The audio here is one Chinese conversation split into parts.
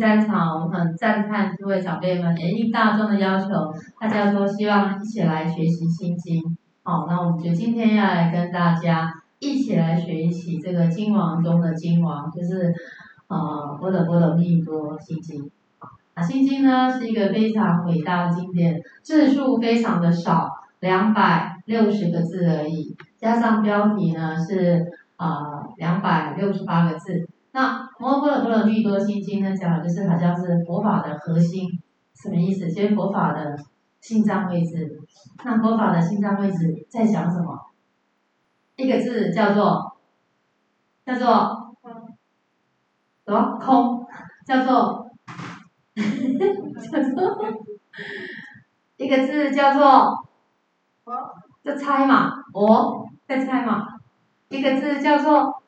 第三场，我很赞叹诸位长辈们，也应大众的要求，大家都希望一起来学习心经。好，那我们就今天要来跟大家一起来学习这个经王中的经王，就是呃般若波罗蜜多心经。啊，心经呢是一个非常伟大的经典，字数非常的少，两百六十个字而已，加上标题呢是啊两百六十八个字。那摩诃般若波罗蜜多心经呢讲的就是好像是佛法的核心，什么意思？就是佛法的心脏位置。那佛法的心脏位置在讲什么？一个字叫做叫做什么？空，叫做。叫做一个字叫做，在猜嘛，我在猜嘛。一个字叫做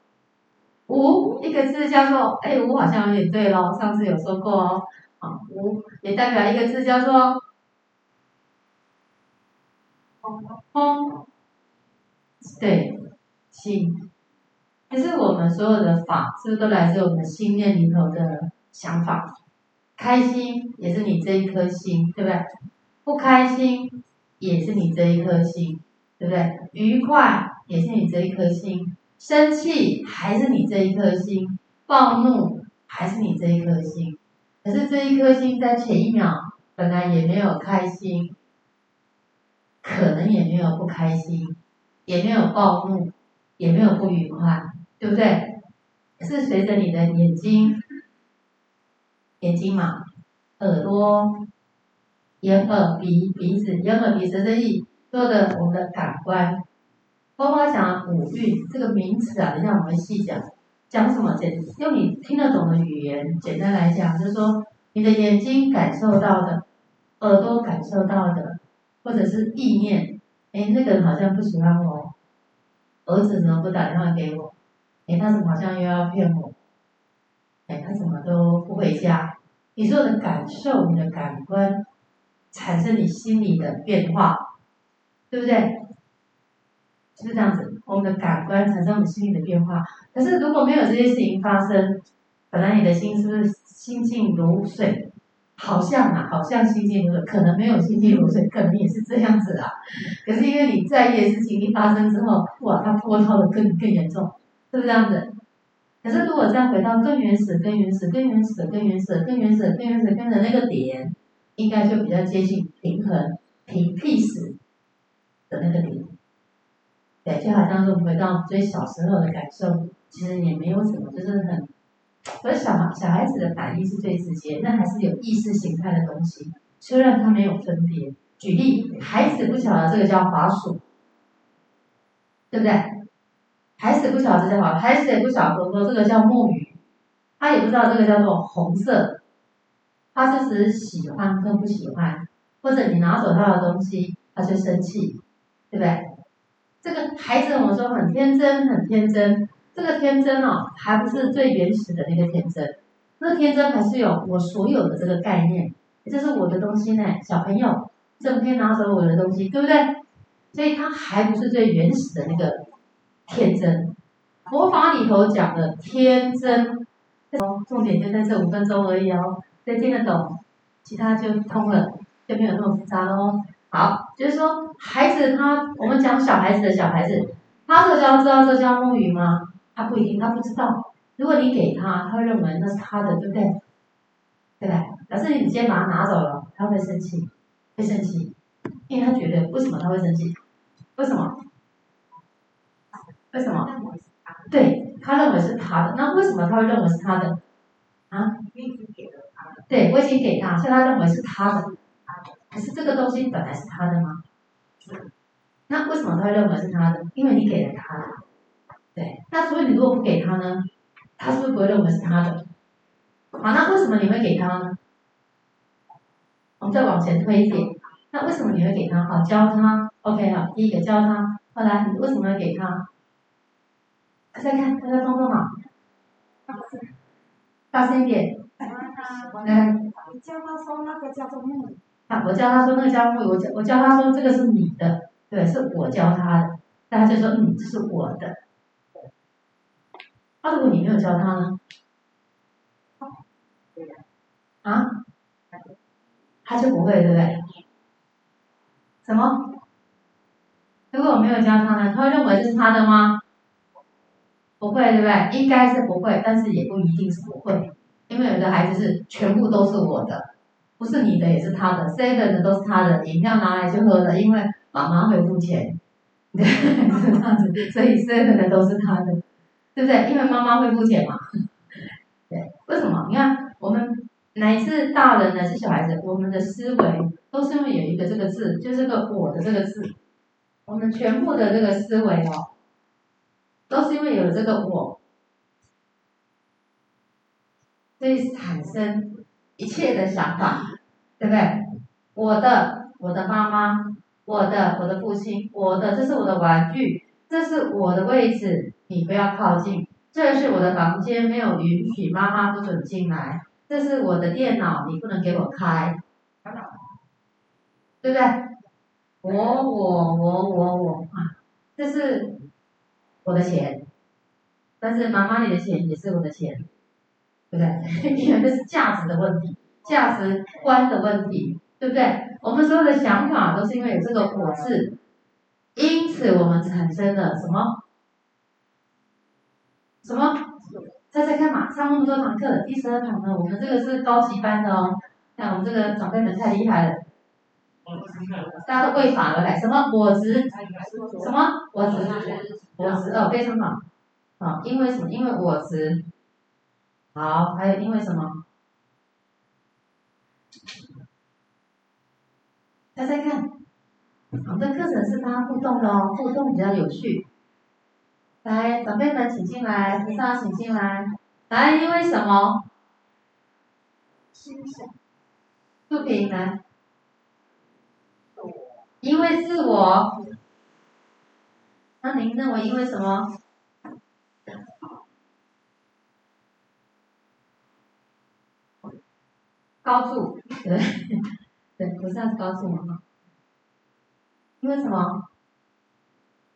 无，一个字叫做哎，无好像有点对喽，上次有说过哦。啊，无也代表一个字叫做空，对，心。其实我们所有的法，是不是都来自我们心念里头的想法？开心也是你这一颗心，对不对？不开心也是你这一颗心，对不对？愉快也是你这一颗心，生气还是你这一颗心，暴怒还是你这一颗心。可是这一颗心在前一秒本来也没有开心，可能也没有不开心，也没有暴怒，也没有不愉快，对不对？是随着你的眼睛。眼睛嘛，耳朵、眼耳鼻鼻子，眼耳鼻舌身意，做的我们的感官，包括讲五蕴这个名词啊，等一下我们细讲，讲什么？简用你听得懂的语言，简单来讲，就是说你的眼睛感受到的，耳朵感受到的，或者是意念，哎，那个人好像不喜欢我，儿子怎么不打电话给我？哎，他怎么好像又要骗我？哎，他怎么都不回家？你所有的感受，你的感官，产生你心里的变化，对不对？是这样子，我们的感官产生我们心理的变化。可是如果没有这些事情发生，本来你的心是不是心静如水？好像啊，好像心静如水，可能没有心静如水，可能也是这样子啊。可是因为你在意的事情一发生之后，哇，它波涛的更更严重，是不是这样子？可是，如果再回到更原始、更原始、更原始、更原始、更原始、更原始、更的那个点，应该就比较接近平衡、平 peace 的那个点。对，就好像是回到最小时候的感受，其实也没有什么，就是很，所以小孩小孩子的反应是最直接，那还是有意识形态的东西，虽然他没有分别。举例，孩子不晓得这个叫滑鼠，对不对？孩子不晓得这叫好，孩子也不晓得说这个叫木鱼，他也不知道这个叫做红色，他是喜欢跟不喜欢，或者你拿走他的东西，他就生气，对不对？这个孩子我们说很天真，很天真，这个天真哦，还不是最原始的那个天真，那天真还是有我所有的这个概念，这是我的东西呢，小朋友，整天拿走我的东西，对不对？所以他还不是最原始的那个。天真，佛法里头讲的天真，重点就在这五分钟而已哦，谁听得懂，其他就通了，就没有那么复杂了哦。好，就是说孩子他，我们讲小孩子的小孩子，他这叫知道这叫木鱼吗？他不一定，他不知道。如果你给他，他会认为那是他的，对不对？对不对？可是你直接把他拿走了，他会生气，会生气，因为他觉得为什么他会生气？为什么？为什么？对，他认为是他的，那为什么他会认为是他的？啊？对，我已经给他，所以他认为是他的。可是这个东西本来是他的吗？是。那为什么他会认为是他的？因为你给了他了。对。那所以你如果不给他呢？他是不是不会认为是他的？好，那为什么你会给他呢？我们再往前推一点。那为什么你会给他？好，教他。OK，好，第一个教他。后来你为什么要给他？大家看，大家动动脑，大声一点。来，你教他说那个叫做木鱼。啊，我教他说那个叫木，我教我教他说这个是你的，对，是我教他的，大家就说嗯，这是我的。那如果你没有教他呢？啊？他就不会，对不对？什么？如果我没有教他呢？他会认为这是他的吗？不会，对不对？应该是不会，但是也不一定是不会，因为有的孩子是全部都是我的，不是你的也是他的，seven 的都是他的，饮料拿来就喝的，因为妈妈会付钱，对，是这样子，所以 seven 的都是他的，对不对？因为妈妈会付钱嘛，对，为什么？你看我们。乃至大人乃至小孩子，我们的思维都是因为有一个这个字，就是个“我”的这个字。我们全部的这个思维哦，都是因为有这个“我”，所以产生一切的想法，对不对？我的，我的妈妈，我的，我的父亲，我的，这是我的玩具，这是我的位置，你不要靠近。这是我的房间，没有允许妈妈不准进来。这是我的电脑，你不能给我开，对不对？我我我我我啊，这是我的钱，但是妈妈你的钱也是我的钱，对不对？因为这是价值的问题，价值观的问题，对不对？我们所有的想法都是因为有这个“果”字，因此我们产生了什么？什么？再再看嘛，上那么多堂课，第十二堂呢，我们这个是高级班的哦。看我们这个长辈们太厉害了，大家都为法而来。什么我执？什么我执？我执哦，非常好。好，因为什么？因为我执。好，还有因为什么？再再看，我们的课程是大家互动的哦，互动比较有趣。来，长辈们请进来，菩萨请进来。来，因为什么？心想。不平来。因为自我。那您认为因为什么？高处，对，对，菩萨是高处嘛？因为什么？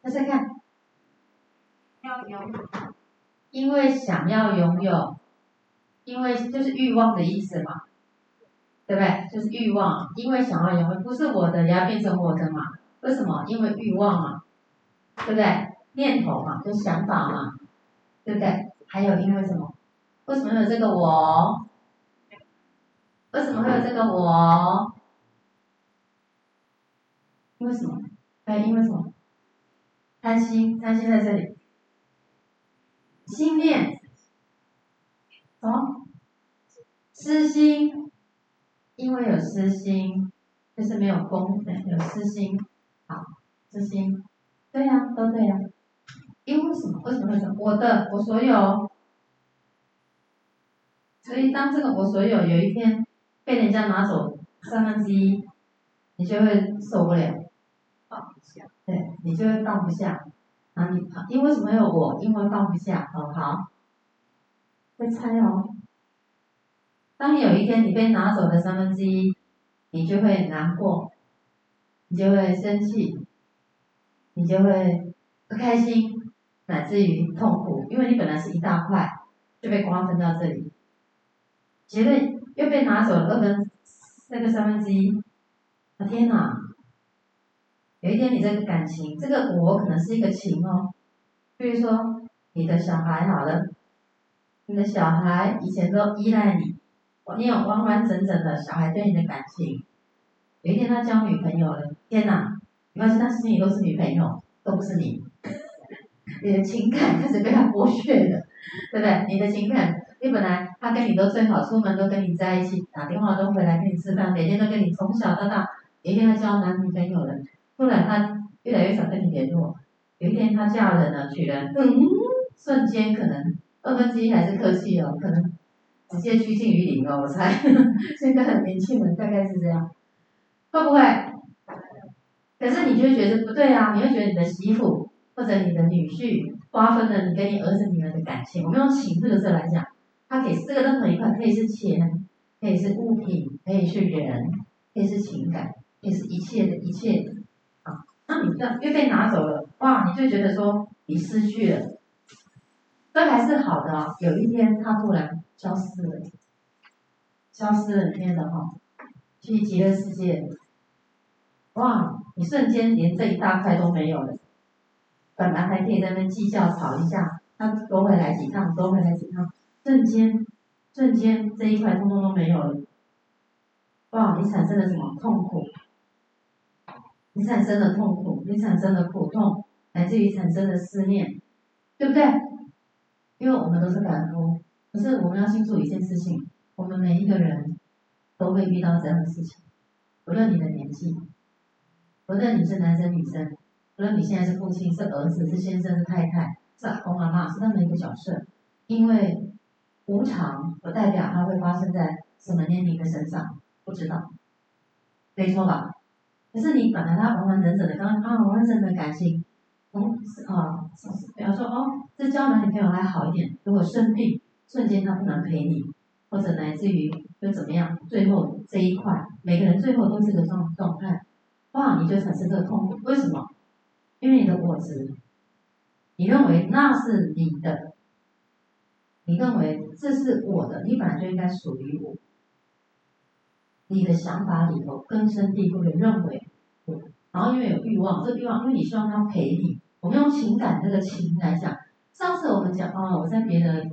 大家看。要拥有，因为想要拥有，因为就是欲望的意思嘛，对不对？就是欲望，因为想要拥有，不是我的也要变成我的嘛？为什么？因为欲望嘛，对不对？念头嘛，就想法嘛，对不对？还有因为什么？为什么有这个我？为什么会有这个我？因为什么？还有因为什么？贪心，贪心在这里。心念，什么？私心，因为有私心，就是没有功德，有私心，好，私心，对呀、都对呀、因为什么？为什么会这么？我的，我所有。所以当这个我所有有一天被人家拿走三分之一，你就会受不了，下，对，你就会放不下。啊，你，因为什么有我？因为放不下，好好。再猜哦。当有一天你被拿走了三分之一，你就会难过，你就会生气，你就会不开心，乃至于痛苦，因为你本来是一大块，就被瓜分到这里，觉得又被拿走了二分那个三分之一，啊天哪！有一天，你这个感情，这个我可能是一个情哦。比如说，你的小孩好了，你的小孩以前都依赖你，你有完完整整的小孩对你的感情。有一天他交女朋友了，天哪！你发现他心里都是女朋友，都不是你。你的情感开始被他剥削了，对不对？你的情感，你本来他跟你都最好，出门都跟你在一起，打电话都回来跟你吃饭，每天都跟你从小到大。有一天他交男女朋友了。突然，他越来越少跟你联络。有一天，他嫁人了，娶人，嗯，瞬间可能二分之一还是客气哦，可能直接趋近于零哦，我猜。现在的年轻人大概是这样，会不会？可是你就会觉得不对啊，你会觉得你的媳妇或者你的女婿瓜分了你跟你儿子女儿的感情。我们用情这个字来讲，它可以是这个任何一块，可以是钱，可以是物品，可以是人，可以是情感，可以是一切的一切。那你这又被拿走了，哇！你就觉得说你失去了，都还是好的。有一天他突然消失了，消失了里面的哈，去极乐世界，哇！你瞬间连这一大块都没有了。本来还可以在那计较吵一下，他多回来几趟，多回来几趟，瞬间，瞬间这一块通通都没有了。哇！你产生了什么痛苦？你产生了痛苦，你产生了苦痛，来自于产生的思念，对不对？因为我们都是凡夫，可是我们要清楚一件事情：我们每一个人都会遇到这样的事情，无论你的年纪，无论你是男生女生，无论你现在是父亲、是儿子、是先生、是太太、是阿公阿妈，是任何一个角色，因为无常不代表它会发生在什么年龄的身上，不知道，没错吧？可是你本来他完完整整的，刚刚啊完完整整的感情，从啊，比方说哦，这交男女朋友还好一点，如果生病，瞬间他不能陪你，或者来自于又怎么样，最后这一块，每个人最后都是个状状态，哇，你就产生这个痛苦，为什么？因为你的我执，你认为那是你的，你认为这是我的，你本来就应该属于我。你的想法里头根深蒂固的认为，然后因为有欲望，这个欲望因为你希望他陪你，我们用情感这个情来讲。上次我们讲啊，我在别的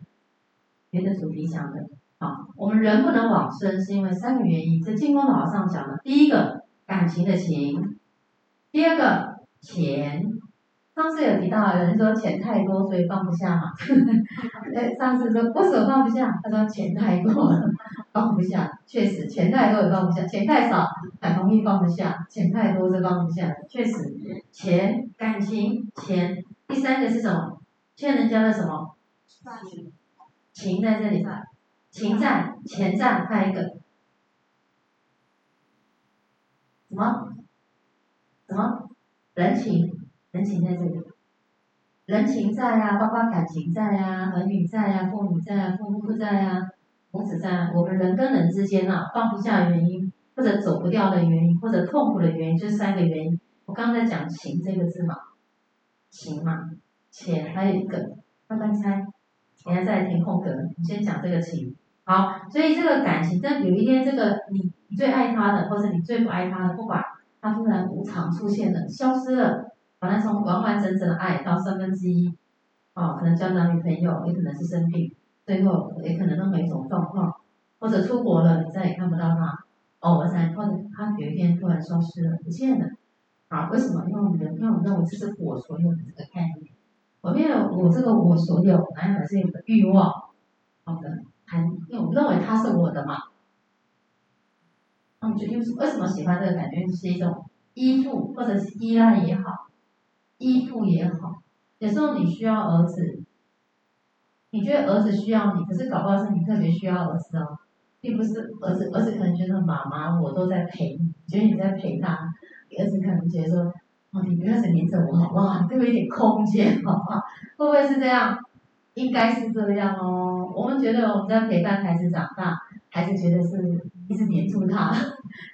别的主题讲的，啊，我们人不能往生是因为三个原因。这净空老上讲的，第一个感情的情，第二个钱。上次有提到，有人说钱太多所以放不下嘛。哎，上次说为什么放不下？他说钱太多了。放不下，确实钱太多也放不下，钱太少很容易放不下，钱太多是放不下，确实，钱、感情、钱，第三个是什么？欠人家的什么？情在这里，情债、钱债，还有一个什么？什么？人情，人情在这里，人情债啊，包括感情债啊，儿女债啊，父母债啊，父母债啊。同时在我们人跟人之间啊，放不下的原因，或者走不掉的原因，或者痛苦的原因，就三个原因。我刚才讲“情”这个字嘛，“情”嘛，钱还有一个，慢慢猜，你还在填空格，你先讲这个“情”。好，所以这个感情，但有一天这个你你最爱他的，或者你最不爱他的，不管他突然无常出现了，消失了，本来从完完整整的爱到三分之一，哦，可能交男女朋友，也可能是生病。最后也可能都没什么状况，或者出国了，你再也看不到他，偶尔才，或者他有一天突然消失了，不见了。啊，为什么？因为我们因为我们认为这是我所有的这个概念，我没有我这个我所有，哪有是有个欲望？好的，还因为我们认为他是我的嘛。那我就因为为什么喜欢这个感觉？是一种依附，或者是依赖也好，依附也好。有时候你需要儿子。你觉得儿子需要你，可是搞不好是你特别需要儿子哦，并不是儿子。儿子可能觉得妈妈我都在陪你，觉得你在陪他。儿子可能觉得说，哦，你不要再黏着我好不好？给我一点空间好不好？会不会是这样？应该是这样哦。我们觉得我们在陪伴孩子长大，孩子觉得是一直黏住他，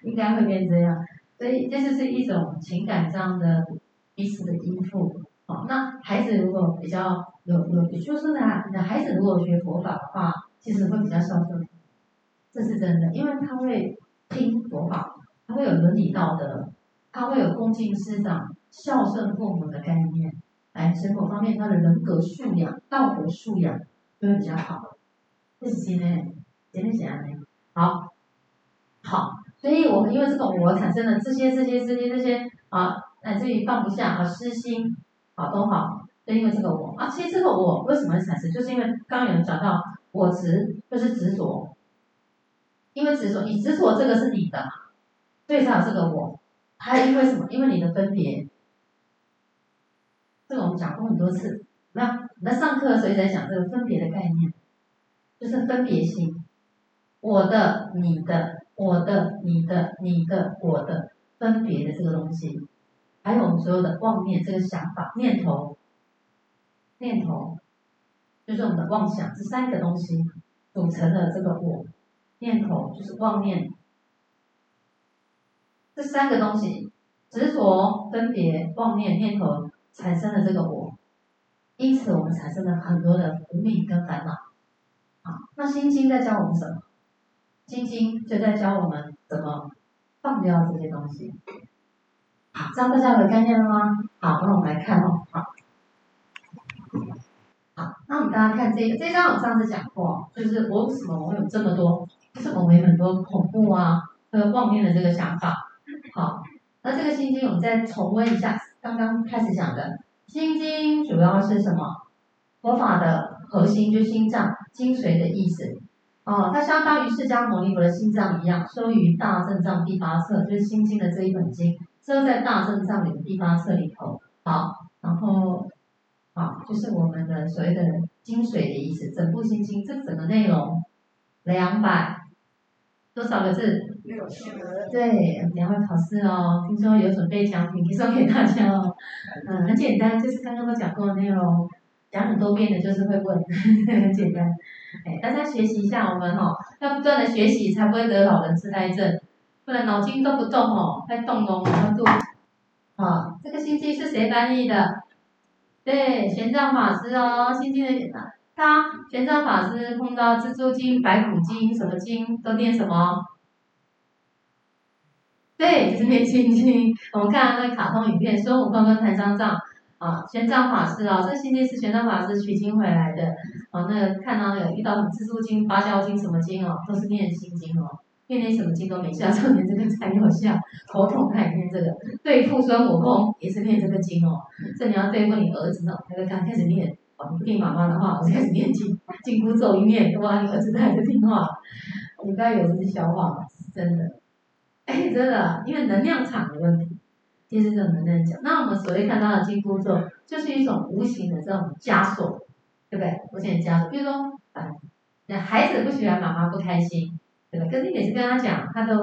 应该会变这样。所以这就是一种情感上的彼此的依附。哦，那孩子如果比较有有，就是呢，你的孩子如果学佛法的话，其实会比较孝顺，这是真的，因为他会听佛法，他会有伦理道德，他会有恭敬师长、孝顺父母的概念，哎，生活方面他的人格素养、道德素养都会比较好。这是今天，今天讲的，好，好，所以我们因为这个我产生了这些、这些、这些、这些啊，乃至于放不下啊，私心。好都好，因为这个我啊，其实这个我为什么会产生，就是因为刚刚有人讲到我执就是执着，因为执着，你执着这个是你的嘛，所以才有这个我，还因为什么？因为你的分别，这个我们讲过很多次。那那上课的时候在讲这个分别的概念，就是分别心，我的、你的、我的、你的、你的、我的分别的这个东西。还有我们所有的妄念，这个想法、念头、念头，就是我们的妄想，这三个东西组成了这个我。念头就是妄念，这三个东西执着、分别、妄念、念头产生了这个我。因此我们产生了很多的无明跟烦恼。啊，那心经在教我们什么？心经就在教我们怎么放掉这些东西。好，这样大家有概念了吗？好，那我们来看哦。好，那我们大家看这个，这张我上次讲过，就是我为什么我有这么多，就是我们有很多恐怖啊和妄念的这个想法。好，那这个心经我们再重温一下，刚刚开始讲的心经主要是什么？佛法的核心就是心脏精髓的意思。哦，它相当于释迦牟尼佛的心脏一样，收于大正藏第八册，就是心经的这一本经，收在大正藏里的第八册里头。好，然后，好，就是我们的所谓的精髓的意思。整部心经这整个内容两百多少个字？六千个。对，等下会考试哦，听说有准备奖品，提送给大家哦。嗯，很简单，就是刚刚都讲过的内容。讲很多遍的，就是会问，很简单。哎，大家学习一下，我们哈、哦、要不断的学习，才不会得老人痴呆症。不然脑筋都不动哦，在动哦，要动。啊，这个心经是谁翻译的？对，玄奘法师哦，心经的他玄奘法师碰到蜘蛛精、白骨精，什么精都念什么？对，就是念心经。我们看那个卡通影片，孙悟空跟唐三藏。啊，玄奘法师啊，这心经是玄奘法师取经回来的。啊，那看到有遇到什么蜘蛛精、芭蕉精什么精哦，都是念心经哦，念念什么经都没效，就念这个才有效。头痛他也念这个，对付孙悟空也是念这个经哦。这你要对付你儿子呢，那个刚开始念，哦，你不听妈妈的话，我就开始念经，紧箍咒一念，哇，你儿子还是听话。你不要有这些消化，真的，哎，真的，因为能量场的问题。其实这种能量讲，那我们所谓看到的紧箍咒，就是一种无形的这种枷锁，对不对？无形的枷锁，比如说，啊，那孩子不喜欢妈妈不开心，对吧？可是你每次跟他讲，他都，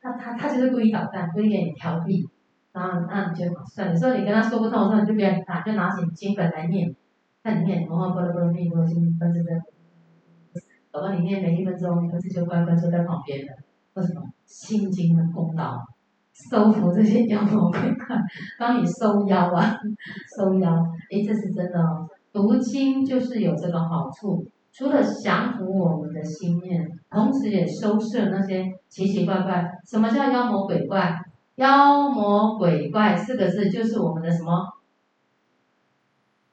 他他他就是故意捣蛋，故意给你调皮，然后那你就算了。有时候你跟他说不通的时候，你就不要打，就拿起经本来念，看你念，然后波罗波罗蜜多心分是的，等到你念每一分钟，你儿子就乖乖坐在旁边的。为什么？心经的功劳。收服这些妖魔鬼怪，帮你收妖啊，收妖，诶，这是真的哦。读经就是有这个好处，除了降服我们的心念，同时也收摄那些奇奇怪怪。什么叫妖魔鬼怪？妖魔鬼怪四个字就是我们的什么？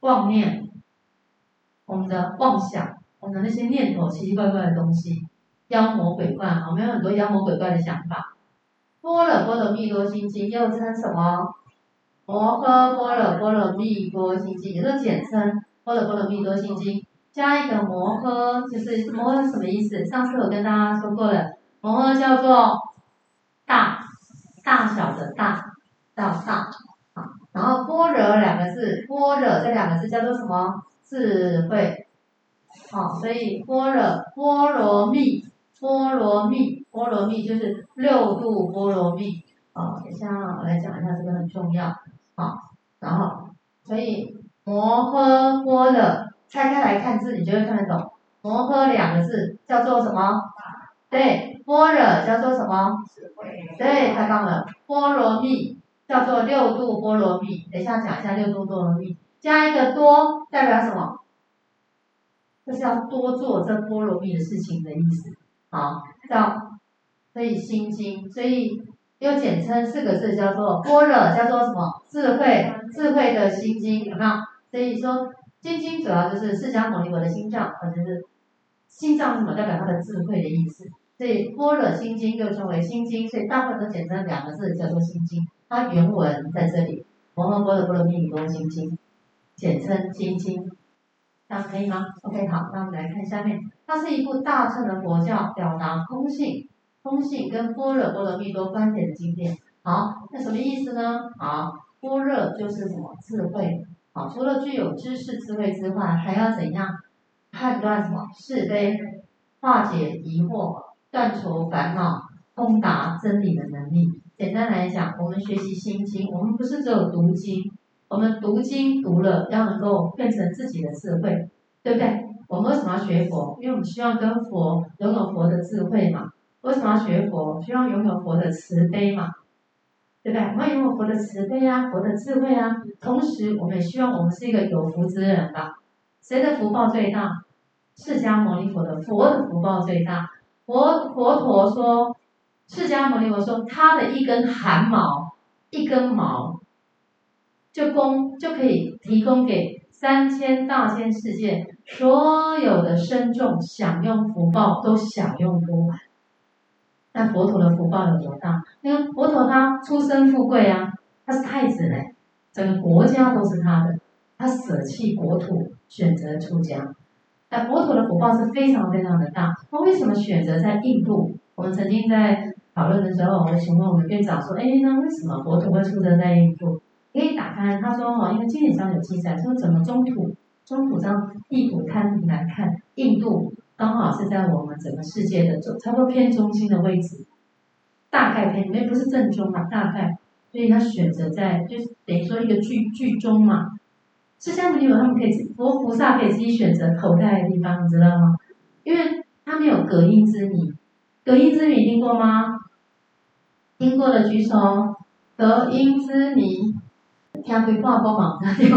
妄念，我们的妄想，我们的那些念头，奇奇怪怪的东西，妖魔鬼怪，我们有很多妖魔鬼怪的想法。般若波罗蜜多心经又称什么？摩诃般若波罗蜜多心经，也就简称般若波罗蜜多心经，加一个摩诃，就是摩诃什么意思？上次我跟大家说过了，摩诃叫做大，大小的大，叫大，好，然后般若两个字，般若这两个字叫做什么？智慧，好，所以般若波罗蜜。波罗蜜，波罗蜜就是六度波罗蜜。好，等一下我来讲一下这个很重要。好，然后所以摩诃般若拆开来看字，你就会看得懂。摩诃两个字叫做什么？对，般若叫做什么？对，太棒了。波罗蜜叫做六度波罗蜜。等一下讲一下六度波罗蜜，加一个多代表什么？就是要多做这波罗蜜的事情的意思。好，叫所以心经，所以又简称四个字叫做般若，叫做什么？智慧，智慧的心经，有没有？所以说，心经主要就是释迦牟尼佛的心脏，或者是心脏是什么？代表他的智慧的意思。所以般若心经又称为心经，所以大部分都简称两个字叫做心经。它原文在这里，摩诃般若波罗蜜多心经，简称心经。这样可以吗？OK，好，那我们来看下面，它是一部大乘的佛教，表达空性、空性跟般若波罗蜜多观点的经典。好，那什么意思呢？好，般若就是什么？智慧。好，除了具有知识智慧之外，还要怎样判断什么是非，化解疑惑，断除烦恼，通达真理的能力。简单来讲，我们学习心经，我们不是只有读经。我们读经读了，要能够变成自己的智慧，对不对？我们为什么要学佛？因为我们希望跟佛拥有佛的智慧嘛。为什么要学佛？希望拥有佛的慈悲嘛，对不对？我们拥有佛的慈悲啊，佛的智慧啊，同时我们也希望我们是一个有福之人吧。谁的福报最大？释迦牟尼佛的佛的福报最大。佛佛陀说，释迦牟尼佛说，他的一根汗毛，一根毛，就供就可以提供给三千大千世界所有的僧众享用福报，都享用不完。那佛陀的福报有多大？因为佛陀他出身富贵啊，他是太子嘞，整个国家都是他的，他舍弃国土，选择出家。那佛陀的福报是非常非常的大。他为什么选择在印度？我们曾经在讨论的时候，我们询问我们院长说：“哎，那为什么佛陀会出生在印度？”可以打开，他说：“哦，因为经典上有记载，说怎么中土，中土上地土摊平来看，印度。”刚好是在我们整个世界的中，差不多偏中心的位置，大概偏，因为不是正中嘛，大概，所以他选择在，就是等于说一个剧剧中嘛。释迦牟尼佛他们可以，佛菩萨可以自己选择投胎的地方，你知道吗？因为他们有隔音之谜，隔音之谜听过吗？听过的举手。隔音之谜，听会挂钩嘛？那 就，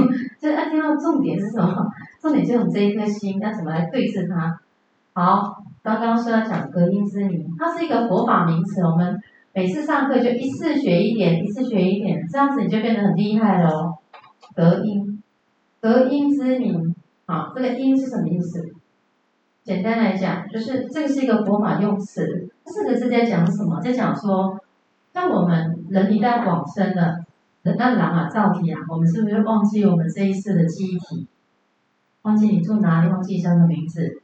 就是要听到重点是什么？重点就是我们这一颗心要怎么来对治它。好，刚刚说要讲隔音之谜，它是一个佛法名词。我们每次上课就一次学一点，一次学一点，这样子你就变得很厉害了。隔音，隔音之谜，好，这个音是什么意思？简单来讲，就是这个是一个佛法用词。四个字在讲什么？在讲说，当我们人一旦往生了，那人啊，造体啊，我们是不是忘记我们这一世的记忆体？忘记你住哪里？忘记叫什么名字？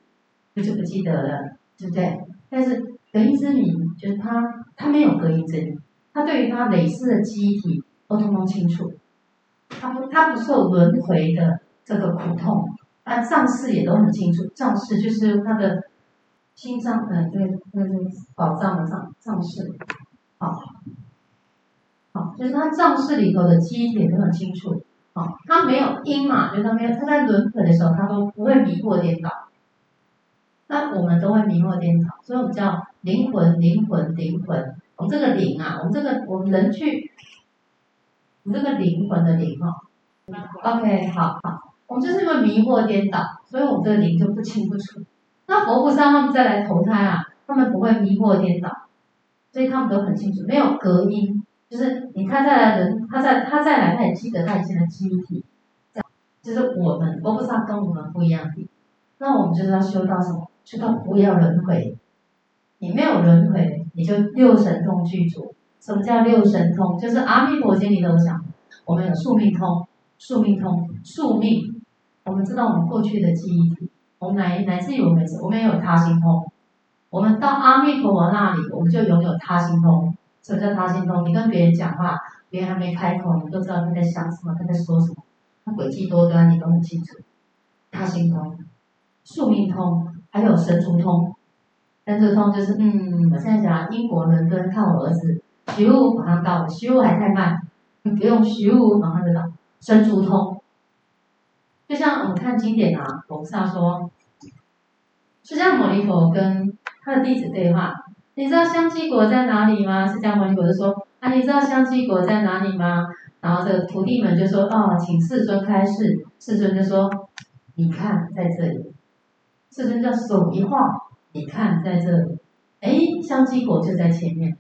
就不记得了，对不对？但是隔音之谜就是他，他没有隔音之谜，他对于他累世的记忆体都通通清楚，他不，他不受轮回的这个苦痛，他脏识也都很清楚，脏识就是他的心脏，嗯，对，那个宝藏的脏脏识，好，好，就是他脏识里头的记忆体都很清楚，好，他没有因嘛，就他没有，他在轮回的时候，他都不会迷惑颠倒。那我们都会迷惑颠倒，所以我们叫灵魂，灵魂，灵魂。我们这个灵啊，我们这个我们人去，我们这个灵魂的灵、哦。OK，好好，我们就是因为迷惑颠倒，所以我们这个灵就不清不楚。那佛菩萨他们再来投胎啊，他们不会迷惑颠倒，所以他们都很清楚，没有隔音，就是你他再来人，他再他再来，他也记得他以前的记忆体，就是我们佛菩萨跟我们不一样，那我们就是要修到什么？知道不要轮回，你没有轮回，你就六神通具足。什么叫六神通？就是阿弥陀经里头讲，我们有宿命通，宿命通，宿命。我们知道我们过去的记忆，我们乃乃至于我们，我们也有他心通。我们到阿弥陀佛那里，我们就拥有他心通。什么叫他心通？你跟别人讲话，别人还没开口，你都知道他在想什么，他在说什么，他诡计多端，你都很清楚。他心通，宿命通。还有神足通，神足通就是嗯，我现在讲英国伦敦看我儿子，徐武马上到了，徐武还太慢，你不用徐武马上就到。神足通，就像我们看经典啊，佛菩萨说，释迦牟尼佛跟他的弟子对话，你知道香积国在哪里吗？释迦牟尼佛就说，啊，你知道香积国在哪里吗？然后这个徒弟们就说，哦，请世尊开示，世尊就说，你看在这里。世尊叫手一晃，你看在这里，哎，香积国就在前面，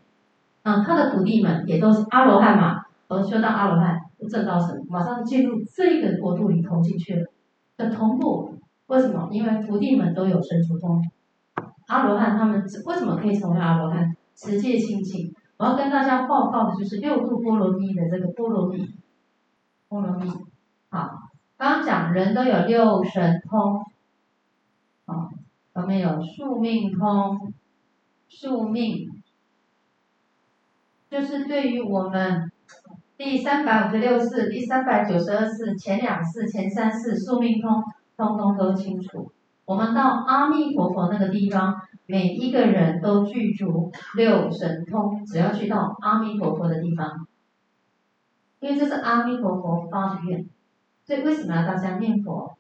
啊，他的徒弟们也都是阿罗汉嘛，而修到阿罗汉，证到神，马上进入这个国度里头进去了，的同步。为什么？因为徒弟们都有神足通，阿罗汉他们为什么可以成为阿罗汉？持戒清净。我要跟大家报告的就是六度波罗蜜的这个波罗蜜，波罗蜜。好，刚刚讲人都有六神通。啊，我们有宿命通，宿命就是对于我们第三百五十六世、第三百九十二世、前两世、前三世宿命通，通通都清楚。我们到阿弥陀佛那个地方，每一个人都具足六神通，只要去到阿弥陀佛的地方，因为这是阿弥陀佛发的愿，所以为什么要大家念佛？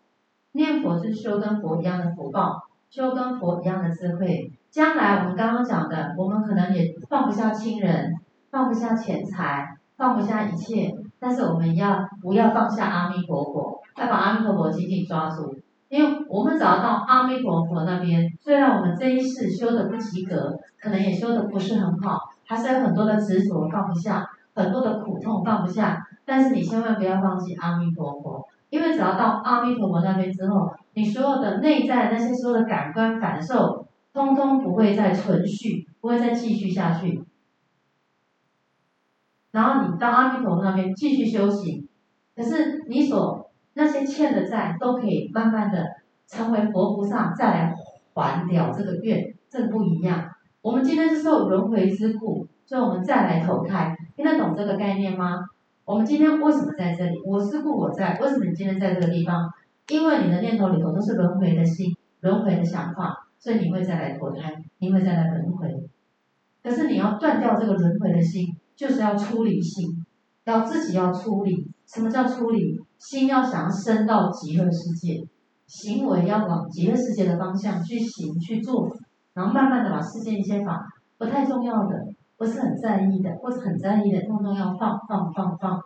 念佛是修跟佛一样的福报，修跟佛一样的智慧。将来我们刚刚讲的，我们可能也放不下亲人，放不下钱财，放不下一切，但是我们要不要放下阿弥陀佛？要把阿弥陀佛紧紧抓住，因为我们只要到阿弥陀佛那边，虽然我们这一世修的不及格，可能也修的不是很好，还是有很多的执着放不下，很多的苦痛放不下，但是你千万不要放弃阿弥陀佛，因为只要到阿弥陀佛那边之后，你所有的内在那些所有的感官感受，通通不会再存续，不会再继续下去。然后你到阿弥陀佛那边继续修行，可是你所那些欠的债都可以慢慢的成为佛菩萨再来还了这个愿，这不一样。我们今天是受轮回之苦，所以我们再来投胎，听得懂这个概念吗？我们今天为什么在这里？我是故我在，为什么你今天在这个地方？因为你的念头里头都是轮回的心，轮回的想法，所以你会再来投胎，你会再来轮回。可是你要断掉这个轮回的心。就是要出离心，要自己要出离。什么叫出离？心要想要升到极乐世界，行为要往极乐世界的方向去行去做，然后慢慢的把世间一些法不太重要的，不是很在意的，或是很在意的，通通要放放放放。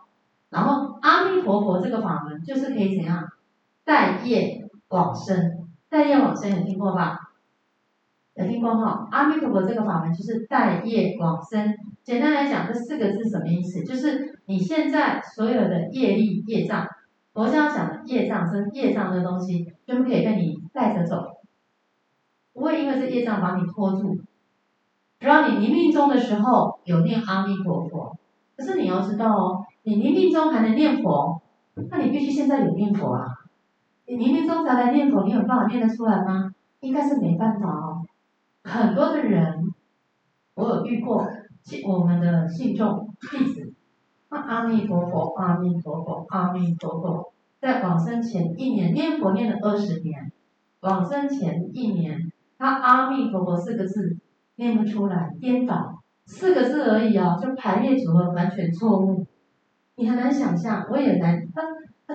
然后阿弥陀佛这个法门就是可以怎样？带业往生，带业往生有听过吧？有听过哈？阿弥陀佛这个法门就是带业往生。简单来讲，这四个字什么意思？就是你现在所有的业力、业障，佛教讲的业障是业障的东西，就不可以被你带着走，不会因为这业障把你拖住。只要你临命终的时候有念阿弥陀佛，可是你要知道哦，你临命终还能念佛，那你必须现在有念佛啊。你临命终才来念佛，你有办法念得出来吗？应该是没办法哦。很多的人，我有遇过。我们的信众弟子，那阿弥陀佛，阿弥陀佛，阿弥陀佛，在往生前一年念佛念了二十年，往生前一年，他阿弥陀佛四个字念不出来，颠倒四个字而已啊，就排列组合完全错误，你很难想象，我也难。他他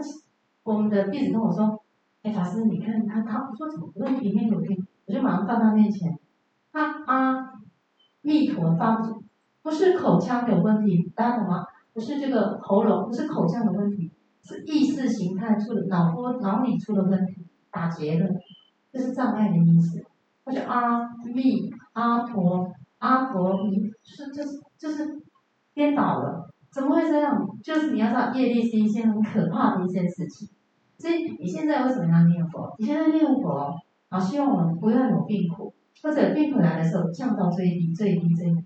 我们的弟子跟我说，哎，法师，你看他他不说怎么不会里面有病，我就马上放他面前，他阿弥陀方。不是口腔有问题，大家懂吗？不是这个喉咙，不是口腔的问题，是意识形态出了脑波脑里出了问题，打结了，这是障碍的意思。或者阿弥阿婆阿婆，你，是就是就是颠倒了，怎么会这样？就是你要知道，业力是一件很可怕的一件事情。所以你现在为什么要念佛？你现在念佛，啊，希望我们不要有病苦，或者病苦来的时候降到最低最低最低。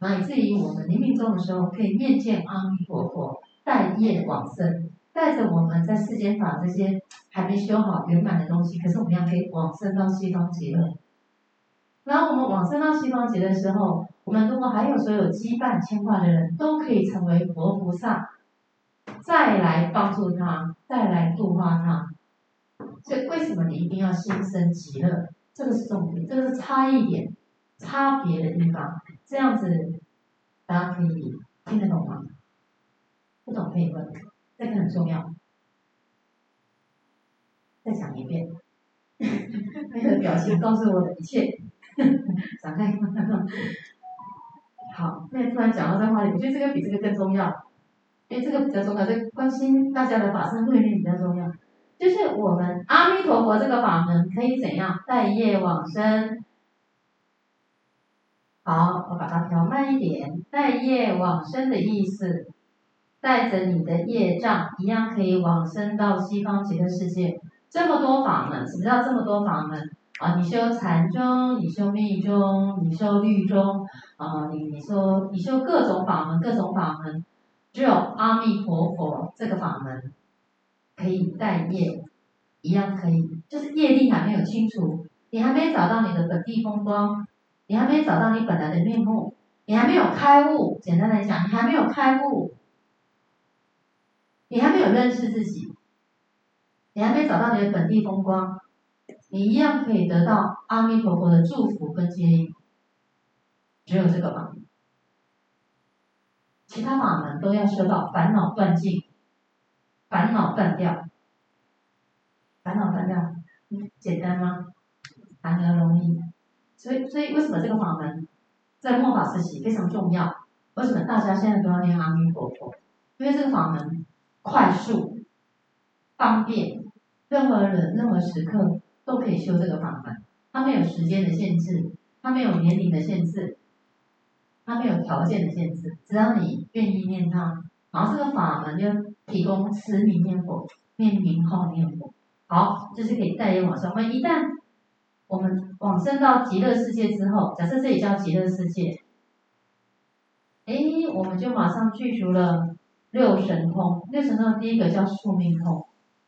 乃至于我们临命终的时候，可以面见阿弥陀佛，带业往生，带着我们在世间法这些还没修好圆满的东西，可是我们要可以往生到西方极乐。然后我们往生到西方极的时候，我们如果还有所有羁绊牵挂的人，都可以成为佛菩萨，再来帮助他，再来度化他。所以为什么你一定要心生极乐？这个是重点，这个是差异点。差别的地方，这样子大家可以听得懂吗？不懂可以问，这个很重要。再讲一遍，那个表情告诉我的一切。展开，好，那突然讲到这话题，我觉得这个比这个更重要，因为这个比较重要，这个关心大家的法身慧命比较重要。就是我们阿弥陀佛这个法门可以怎样带业往生？好，我把它调慢一点。带业往生的意思，带着你的业障，一样可以往生到西方极乐世界。这么多法门，什么叫这么多法门？啊，你修禅宗，你修密宗，你修律宗，啊，你你说你修各种法门，各种法门，只有阿弥陀佛这个法门可以待业，一样可以，就是业力还没有清除，你还没找到你的本地风光。你还没找到你本来的面目，你还没有开悟。简单来讲，你还没有开悟，你还没有认识自己，你还没找到你的本地风光，你一样可以得到阿弥陀佛的祝福跟接引。只有这个法门，其他法门都要修到烦恼断尽，烦恼断掉，烦恼断掉，简单吗？谈何容易？所以，所以为什么这个法门在末法时期非常重要？为什么大家现在都要念阿弥陀佛？因为这个法门快速、方便，任何人、任何时刻都可以修这个法门。它没有时间的限制，它没有年龄的限制，它没有条件的限制，只要你愿意念它。然后这个法门就提供持名念佛、念名号念佛。好，这、就是可以带业往生。我们一旦我们往生到极乐世界之后，假设这里叫极乐世界，哎，我们就马上具足了六神通。六神通第一个叫宿命通，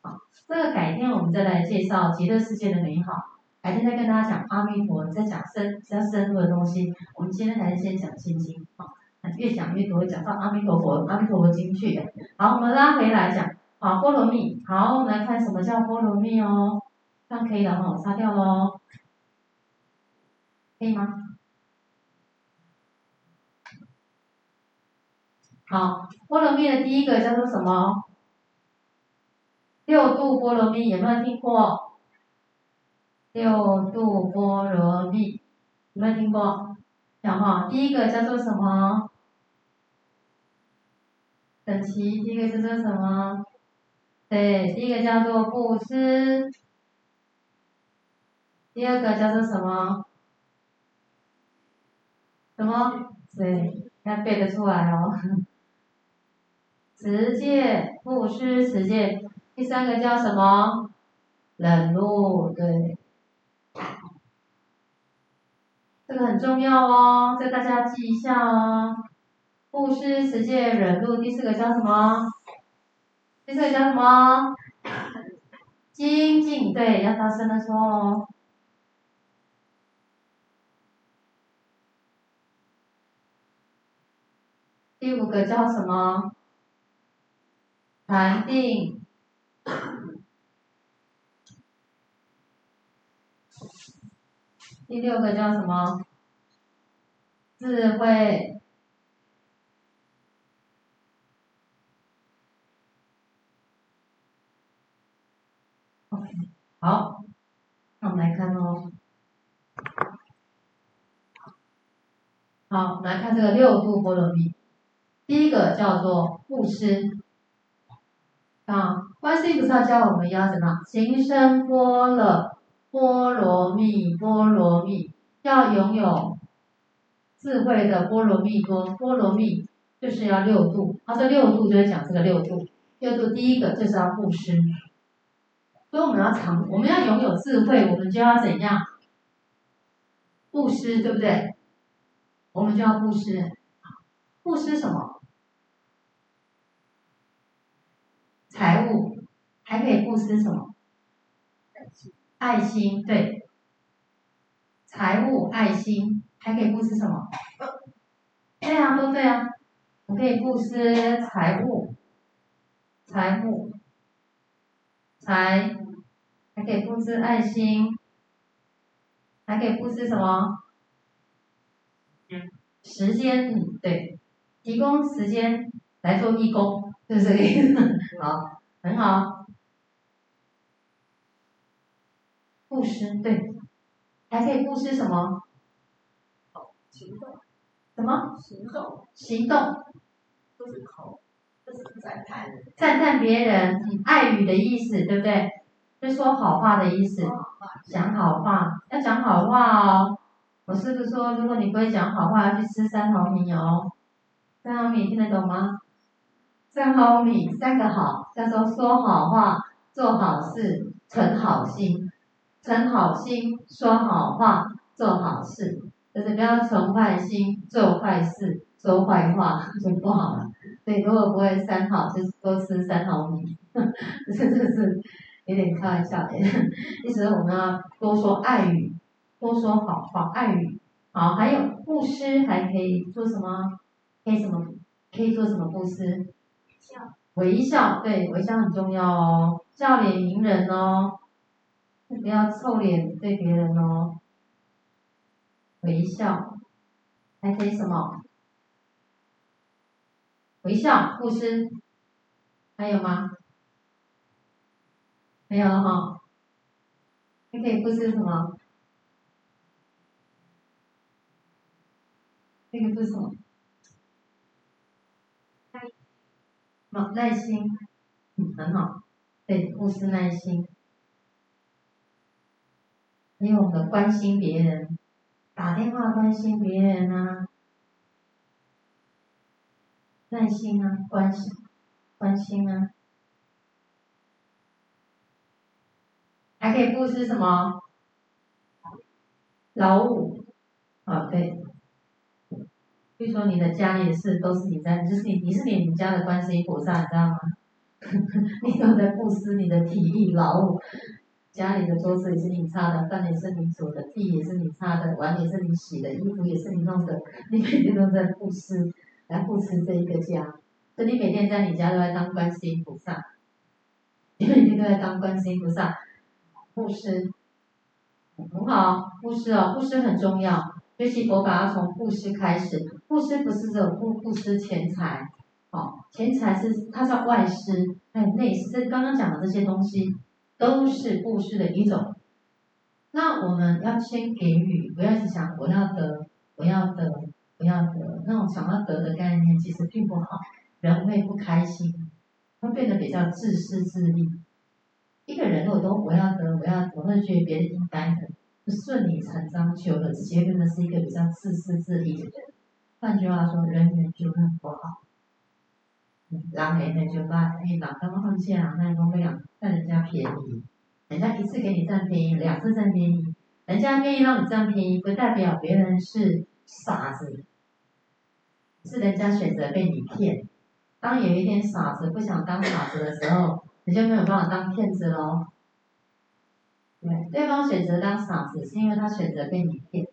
好，这个改天我们再来介绍极乐世界的美好。改天再跟大家讲阿弥陀，再讲深比较深入的东西。我们今天还是先讲心经，好，越讲越多，讲到阿弥陀佛、阿弥陀佛经去的。好，我们拉回来讲。好，波罗蜜。好，我们来看什么叫波罗蜜哦。这样可以了哈，擦掉喽。可以吗？好，波罗蜜的第一个叫做什么？六度波罗蜜有没有听过？六度波罗蜜有没有听过？讲哈，第一个叫做什么？等级，第一个叫做什么？对，第一个叫做布施，第二个叫做什么？什么？对，要背得出来哦。持戒，布施，持戒。第三个叫什么？忍辱，对。这个很重要哦，这个大家记一下哦。布施、持戒、忍辱，第四个叫什么？第四个叫什么？精进，对，要大声的说哦。第五个叫什么？禅定。第六个叫什么？智慧。好，那我们来看哦。好，我们来看这个六度波罗蜜。第一个叫做布施。啊，观世音菩萨教我们要什么？行深般若波罗蜜，波罗蜜，要拥有智慧的波罗蜜多。波罗蜜就是要六度，他说六度就是讲这个六度。六度第一个就是要布施。所以我们要常，我们要拥有智慧，我们就要怎样？布施，对不对？我们就要布施。布施什么？财物，还可以布施什么？爱心，对。财务、爱心，还可以布施什么？对啊，都对啊。我可以布施财务，财务。财，还可以布施爱心，还可以布施什么？时间，嗯，对，提供时间来做义工，就是这个意思。好，很好。布施，对，还可以布施什么？行动。什么？行动。行动。不是口。赞叹，赞叹别人，爱语的意思，对不对？就说好话的意思，讲好话，要讲好话哦。我是不是说，如果你不会讲好话，要去吃三毫米哦？三毫米听得懂吗？三毫米，三个好，叫做说好话，做好事，存好心，存好心，说好话，做好事，就是不要存坏心，做坏事，说坏话就不好了。对，如果不会三好，就是多吃三毫米，这这是有点开玩笑的。意思是我们要多说爱语，多说好话，爱语。好，还有布施还可以做什么？可以什么？可以做什么布施？笑。微笑，对，微笑很重要哦。笑脸迎人哦，不要臭脸对别人哦。微笑，还可以什么？微笑布施，还有吗？没有了哈。还可以布施什么？那个布施什么？好，耐心，嗯，很好，对，布施耐心，因为我们关心别人，打电话关心别人啊，耐心啊，关心，关心啊，还可以布施什么？劳务，啊，对。比如说你的家里的事都是你在，就是你你是你们家的观世音菩萨，你知道吗？你都在布施你的体力劳务，家里的桌子也是你擦的，饭也是你煮的，地也是你擦的，碗也是你洗的，衣服也是你弄的，你每天都在布施，来布施这一个家，所以你每天在你家都在当观世音菩萨，你每天都在当观世音菩萨，布施，很好，布施哦，布施很重要。学习佛法要从布施开始，布施不是只有布布施钱财，哦，钱财是它叫外施，还有内施，这刚刚讲的这些东西都是布施的一种。那我们要先给予，不要去想我要得，我要得，我要得，那种想要得的概念其实并不好，人会不开心，会变得比较自私自利。一个人如果都我要得，我要得，我会觉得别人应该的。就顺理成章，求了直接真的是一个比较自私自利的人。换句话说，人缘就很不好。狼人缘就把，哎，老他们放下，那都会想占人家便宜。人家一次给你占便宜，两次占便宜，人家愿意让你占便宜，不代表别人是傻子，是人家选择被你骗。当有一天傻子不想当傻子的时候，你就没有办法当骗子喽。对，对方选择当傻子，是因为他选择被你骗。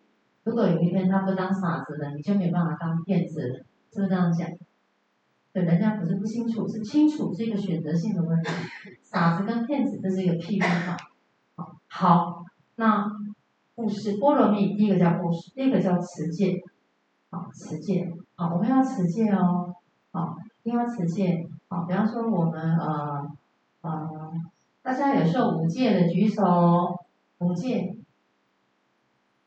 如果有一天他不当傻子了，你就没办法当骗子了，是不是这样讲？对，人家不是不清楚，是清楚是一个选择性的问题。傻子跟骗子这是一个譬喻法。好，那布施波罗蜜，第一个叫布施，第一个叫持戒。好，持戒，好，我们要持戒哦。好，一定要持戒。好，比方说我们呃呃。大家有受五戒的举手，五戒，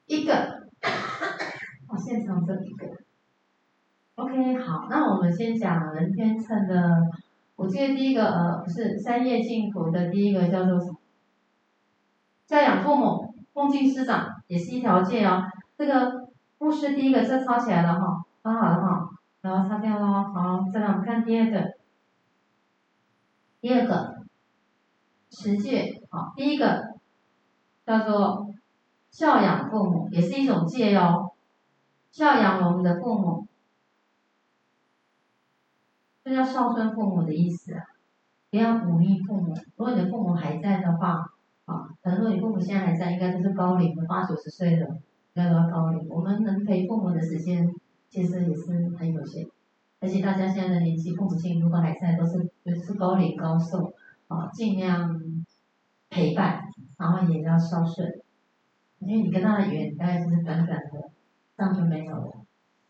一个，我现场这一个，OK，好，那我们先讲人天秤的我记得，第一个呃不是三业净土的第一个叫做什么？教养父母，恭敬师长，也是一条戒哦。这个布施第一个这抄起来了哈，抄好了哈，然后擦掉了，好，再来我们看第二个，第二个。持戒，好，第一个叫做孝养父母，也是一种戒哟。孝养我们的父母，这叫孝顺父母的意思啊。不要忤逆父母。如果你的父母还在的话，啊，可能说你父母现在还在，应该都是高龄的，八九十岁的，应该都要高龄。我们能陪父母的时间，其实也是很有限。而且大家现在的年纪，父母亲如果还在，都是就是高龄高寿。啊，尽量陪伴，然后也要孝顺，因为你跟他的缘大概就是短短的，这样就没有了。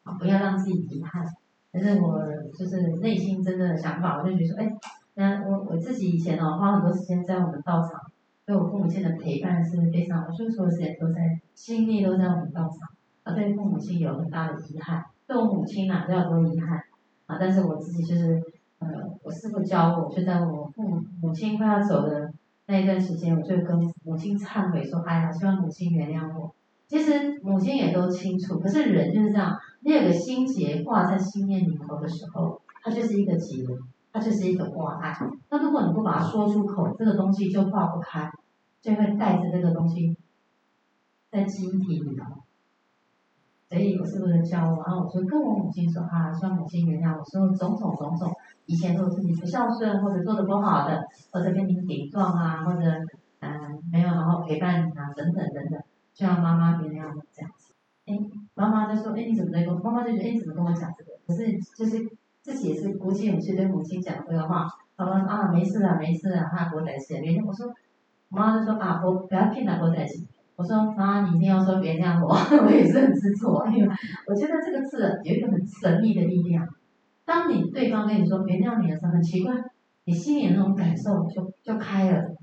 啊，不要让自己遗憾。但是我就是内心真的想法，我就觉得说，哎，那我我自己以前哦，花很多时间在我们道场，对我父母亲的陪伴是非常，我所有的时间都在，心力都在我们道场，啊，对父母亲有很大的遗憾，对我母亲啊，都有多遗憾，啊，但是我自己就是。呃，我师父教我，就在我父母母亲快要走的那一段时间，我就跟母亲忏悔说：“哎呀，希望母亲原谅我。”其实母亲也都清楚，可是人就是这样，你有个心结挂在心念里头的时候，它就是一个结，它就是一个挂碍。那如果你不把它说出口，这个东西就化不开，就会带着这个东西在记忆体里头。所以我师父就教我，然后我就跟我母亲说：“啊，希望母亲原谅我，说种种种种。”以前都是你不孝顺，或者做的不好的，或者跟你顶撞啊，或者嗯、没有好好陪伴你啊，等等等等，就让妈妈原谅我这样子。哎，妈妈就说：“哎，你怎么在跟妈妈就觉得哎，你怎么跟我讲这个？可是就是自己也是鼓起勇气对母亲讲这个话。妈妈啊，没事啊，没事啊，他不担心。原谅我说，妈妈就说啊，我不要骗他，不担心。我说妈，你一定要说原谅我，我也是很执着，因为我觉得这个字有一个很神秘的力量。”当你对方跟你说原谅你的时候，很奇怪，你心里那种感受就就开了，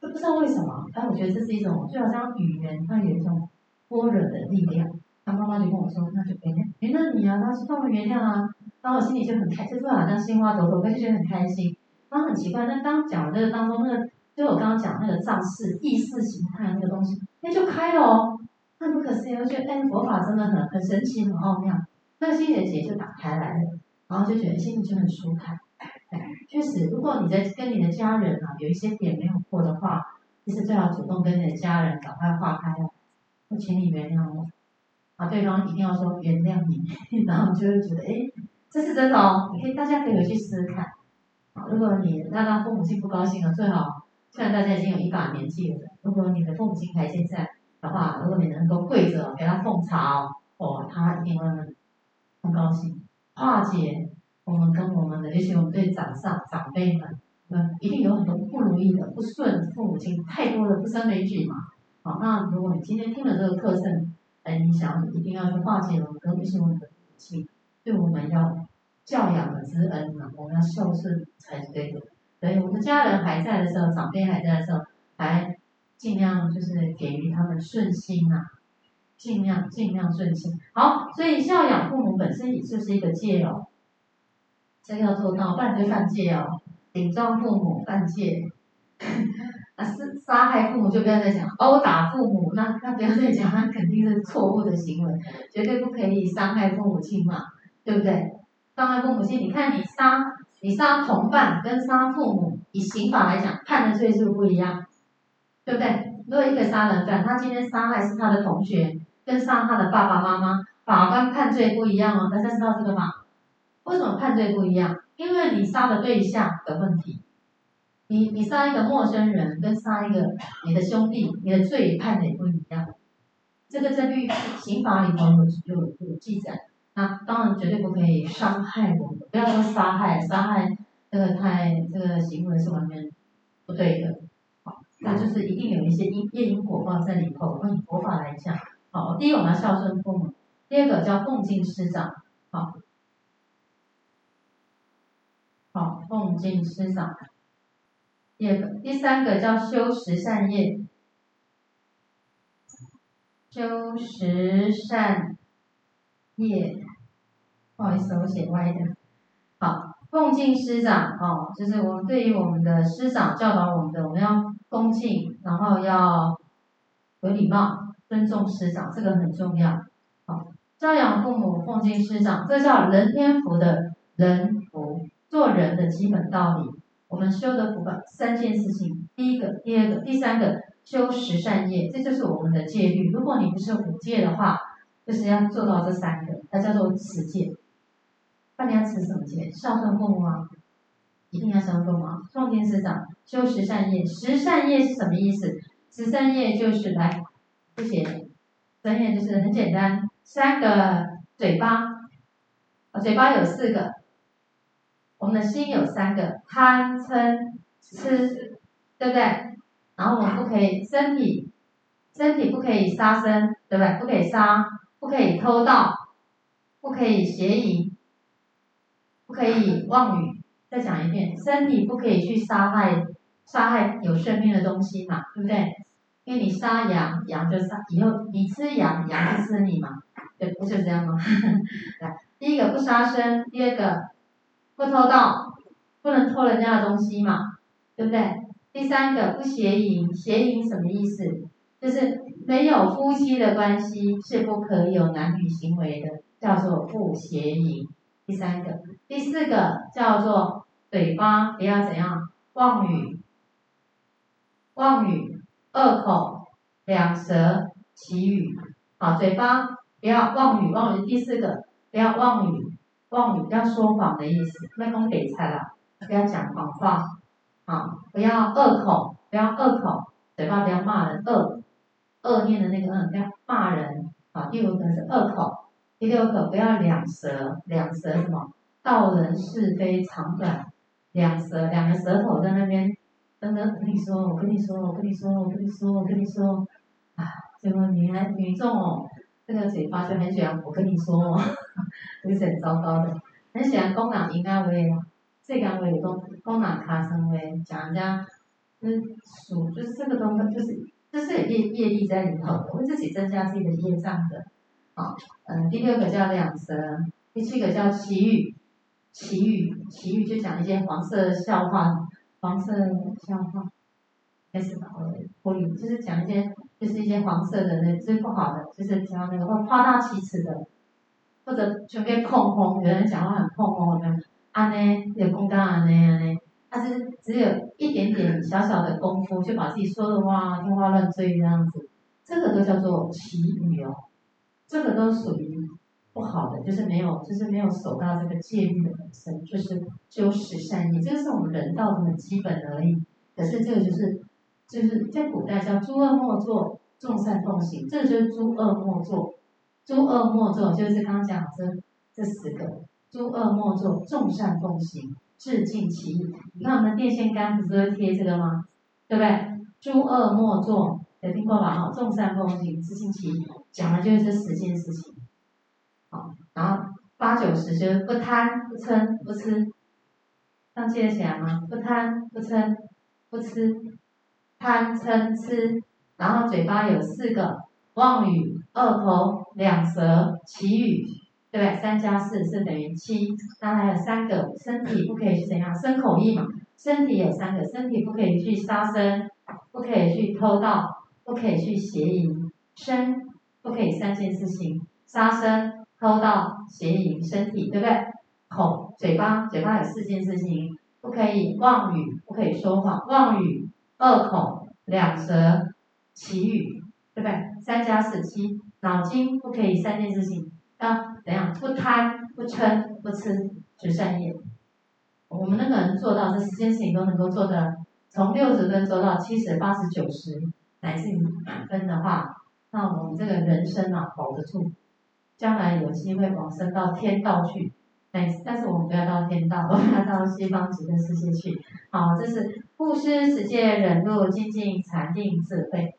就不知道为什么。但我觉得这是一种，就好像语言它有一种波若的力量。他妈妈就跟我说，那就原谅原谅你啊，他是帮我原谅啊。然后我心里就很开心，就好像心花朵朵，我就觉得很开心。然后很奇怪，那刚讲的这个当中，那个就我刚刚讲那个藏式意识形态那个东西，那就开了哦，那不可思议，我觉得哎，佛法真的很很神奇，很奥妙。那个心结结就打开来了，然后就觉得心里就很舒坦。哎，确实，如果你在跟你的家人啊有一些点没有过的话，其实最好主动跟你的家人赶快化开了，我请你原谅我。啊，对方一定要说原谅你，然后就会觉得哎，这是真的哦，你可以大家可以回去试试看。啊，如果你让他父母亲不高兴了，最好虽然大家已经有一把年纪了，如果你的父母亲还健在的话，如果你能够跪着给他奉茶哦，哦，他一定会很高兴，化解。我们跟我们的，尤其我们对长上长辈们，那，一定有很多不如意的、不顺，父母亲太多的不胜枚举嘛。好，那如果你今天听了这个课程，哎，你想一定要去化解我们跟尤其我们的父母亲对我们要教养的之恩嘛，我们要孝顺才是对的。所以我们家人还在的时候，长辈还在的时候，还尽量就是给予他们顺心啊，尽量尽量顺心。好，所以孝养父母本身也就是一个戒哦。这要做到，不然就犯戒哦。顶撞父母犯戒，啊，是杀害父母就不要再讲，殴打父母那那不要再讲，那肯定是错误的行为，绝对不可以伤害父母亲嘛，对不对？伤害父母亲，你看你杀你杀同伴跟杀父母，以刑法来讲，判的罪数不一样，对不对？如果一个杀人犯，他今天杀害是他的同学，跟杀他的爸爸妈妈，法官判罪不一样哦，大家知道这个吗？为什么判罪不一样？因为你杀的对象的问题。你你杀一个陌生人，跟杀一个你的兄弟，你的罪判的也不一样。这个在律刑法里头有有有记载。那当然绝对不可以伤害我们，不要说杀害，杀害这个太这个行为是完全不对的。好，那就是一定有一些因业因果报在里头。那以佛法来讲，好，第一我们要孝顺父母，第二个叫奉敬师长，好。好，奉敬师长。第二个，第三个叫修十善业。修十善业，不好意思，我写歪的。好，奉敬师长，哦，就是我们对于我们的师长教导我们的，我们要恭敬，然后要有礼貌，尊重师长，这个很重要。好，教养父母，奉敬师长，这叫人天福的人。做人的基本道理，我们修的福报三件事情，第一个、第二个、第三个，修十善业，这就是我们的戒律。如果你不是五戒的话，就是要做到这三个，它叫做持戒。那你要持什么戒？孝顺父母啊？一定要孝顺父母吗？奉天师长，修十善业。十善业是什么意思？十善业就是来，不写，三业就是很简单，三个嘴巴，啊，嘴巴有四个。我们的心有三个贪嗔痴，对不对？然后我们不可以身体，身体不可以杀生，对不对？不可以杀，不可以偷盗，不可以邪淫，不可以妄语。再讲一遍，身体不可以去杀害杀害有生命的东西嘛，对不对？因为你杀羊，羊就杀，以后你吃羊，羊就吃你嘛，对，不是这样吗？来，第一个不杀生，第二个。不偷盗，不能偷人家的东西嘛，对不对？第三个不邪淫，邪淫什么意思？就是没有夫妻的关系是不可以有男女行为的，叫做不邪淫。第三个，第四个叫做嘴巴不要怎样妄语，妄语，恶口，两舌，綺语。好，嘴巴不要妄语，妄语。第四个不要妄语。妄语不要说谎的意思，卖空给菜了，不要讲谎话，啊，不要恶口，不要恶口，嘴巴不要骂人，恶，恶念的那个恶，不要骂人，啊，第五个是恶口，第六个不要两舌，两舌什么？道人是非长短，两舌，两个舌头在那边，等等，我跟你说，我跟你说，我跟你说，我跟你说，我跟你说，啊，结果女孩女众哦。这个嘴巴就很喜欢，我跟你说哦，就是很糟糕的，很喜欢讲人应该为，这个话讲讲人卡声为，讲人家，就是属就是这个东西就是就是有业业力在里头，会自己增加自己的业障的，好，嗯，第六个叫两舌，第七个叫綺语，綺语，綺语就讲一些黄色笑话，黄色笑话，开始吧，玻璃就是讲一些，就是一些黄色的那最不好的，就是讲那个会夸大其词的，或者就被碰红，有人讲话很碰红，有没有？安呢，有公干啊呢啊呢，他是只有一点点小小的功夫，就把自己说的话天花乱坠这样子，这个都叫做奇语哦，这个都属于。不好的就是没有，就是没有守到这个戒律的本身，就是修持善业，这个是我们人道的基本而已。可是这个就是，就是在古代叫诸恶莫作，众善奉行，这就是诸恶莫作，诸恶莫作就是刚刚讲的这这十个，诸恶莫作，众善奉行，自净其意。你看我们电线杆不是会贴这个吗？对不对？诸恶莫作，有听过吧？哈，众善奉行，自净其意，讲的就是这十件事情。好，然后八九十就是不贪不嗔不痴，这样记得起来吗？不贪不嗔不痴，贪嗔痴，然后嘴巴有四个妄语、恶口、两舌、綺语，对不对？三加四是等于七，那还有三个身体不可以去怎样身口意嘛？身体有三个，身体不可以去杀生，不可以去偷盗，不可以去邪淫，身不可以三件事情，杀生。偷盗、邪淫、身体，对不对？口、嘴巴，嘴巴有四件事情，不可以妄语，不可以说谎，妄语、二口、两舌、綺语，对不对？三加四七，脑筋不可以三件事情，要怎样？不贪、不嗔、不痴，只善业。我们那个人做到这十件事情都能够做的，从六十分做到七十、八十、九十，乃至于满分的话，那我们这个人生啊，保得住。将来有机会往生到天道去，哎，但是我们不要到天道，我们要到西方极乐世界去。好，这是布施、持戒、忍辱、精进、禅定、智慧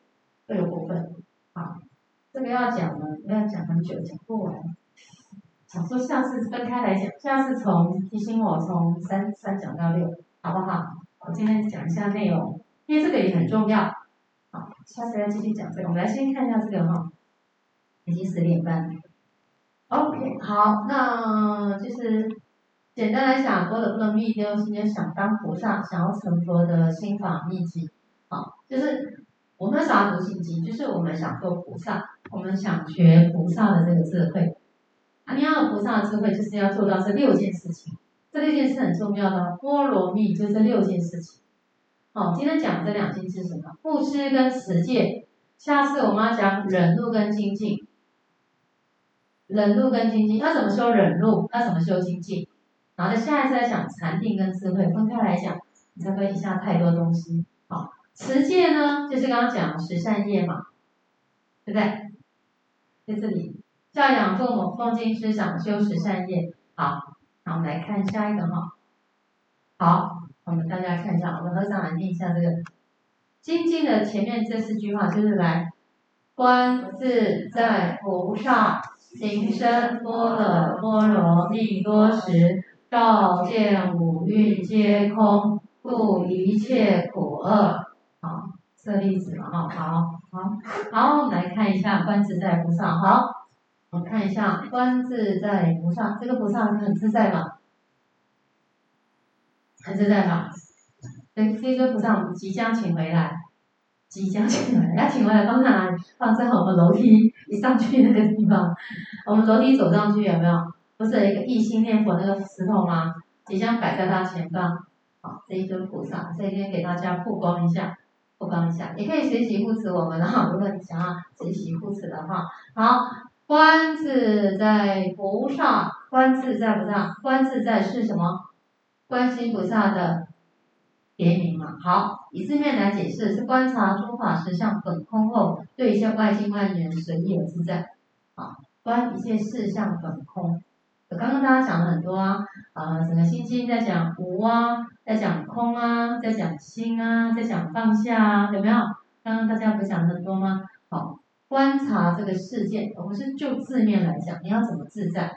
这个部分。好，这个要讲呢，要讲很久，讲不完。想说下次分开来讲，下次从提醒我从三三讲到六，好不好？我今天讲一下内容，因为这个也很重要。好，下次要继续讲这个，我们来先看一下这个哈，已经十点半了。OK，好，那就是简单来讲，波的不能密丢，今天想当菩萨，想要成佛的心法秘籍，好，就是我们想要读心经，就是我们想做菩萨，我们想学菩萨的这个智慧。啊，你要菩萨的智慧，就是要做到这六件事情，这六件事很重要的，波罗蜜就是这六件事情。好，今天讲这两件是什么？布施跟持戒，下次我们要讲忍怒跟精进。忍辱跟精进，要怎么修忍辱？要怎么修精进？然后在下一次再讲禅定跟智慧，分开来讲，你才不会一下太多东西。好，持戒呢，就是刚刚讲的十善业嘛，对不对？在这里教养父母、奉经师长、修十善业。好，那我们来看下一个哈。好，我们大家看一下，我们和尚来念一下这个精进的前面这四句话，就是来观自在菩萨。行深般若波罗蜜多时，照见五蕴皆空，故一切苦厄。好，这例子嘛，哈，好，好，好，我们来看一下观自在菩萨。好，我们看一下观自在菩萨，这个菩萨很自在吧？很自在吧？对，这个菩萨我们即将请回来。即将进来，要请回来放在哪里？放在我们楼梯一上去那个地方。我们楼梯走上去有没有？不是有一个一心念佛那个石头吗？即将摆在他前方。好，这一尊菩萨，这一边给大家曝光一下，曝光一下，也可以随喜护持我们哈。如果你想要随喜护持的话，好，观自在菩萨，观自在菩萨，观自在是什么？观世音菩萨的。别名嘛，好，以字面来解释是观察诸法实相本空后，对一切外境外缘随意而自在，啊，观一切事相本空。我刚刚大家讲了很多啊，呃，整个心经在讲无啊，在讲空啊，在讲心啊，在讲放下啊，有没有？刚刚大家不讲很多吗？好，观察这个世界，而不是就字面来讲，你要怎么自在？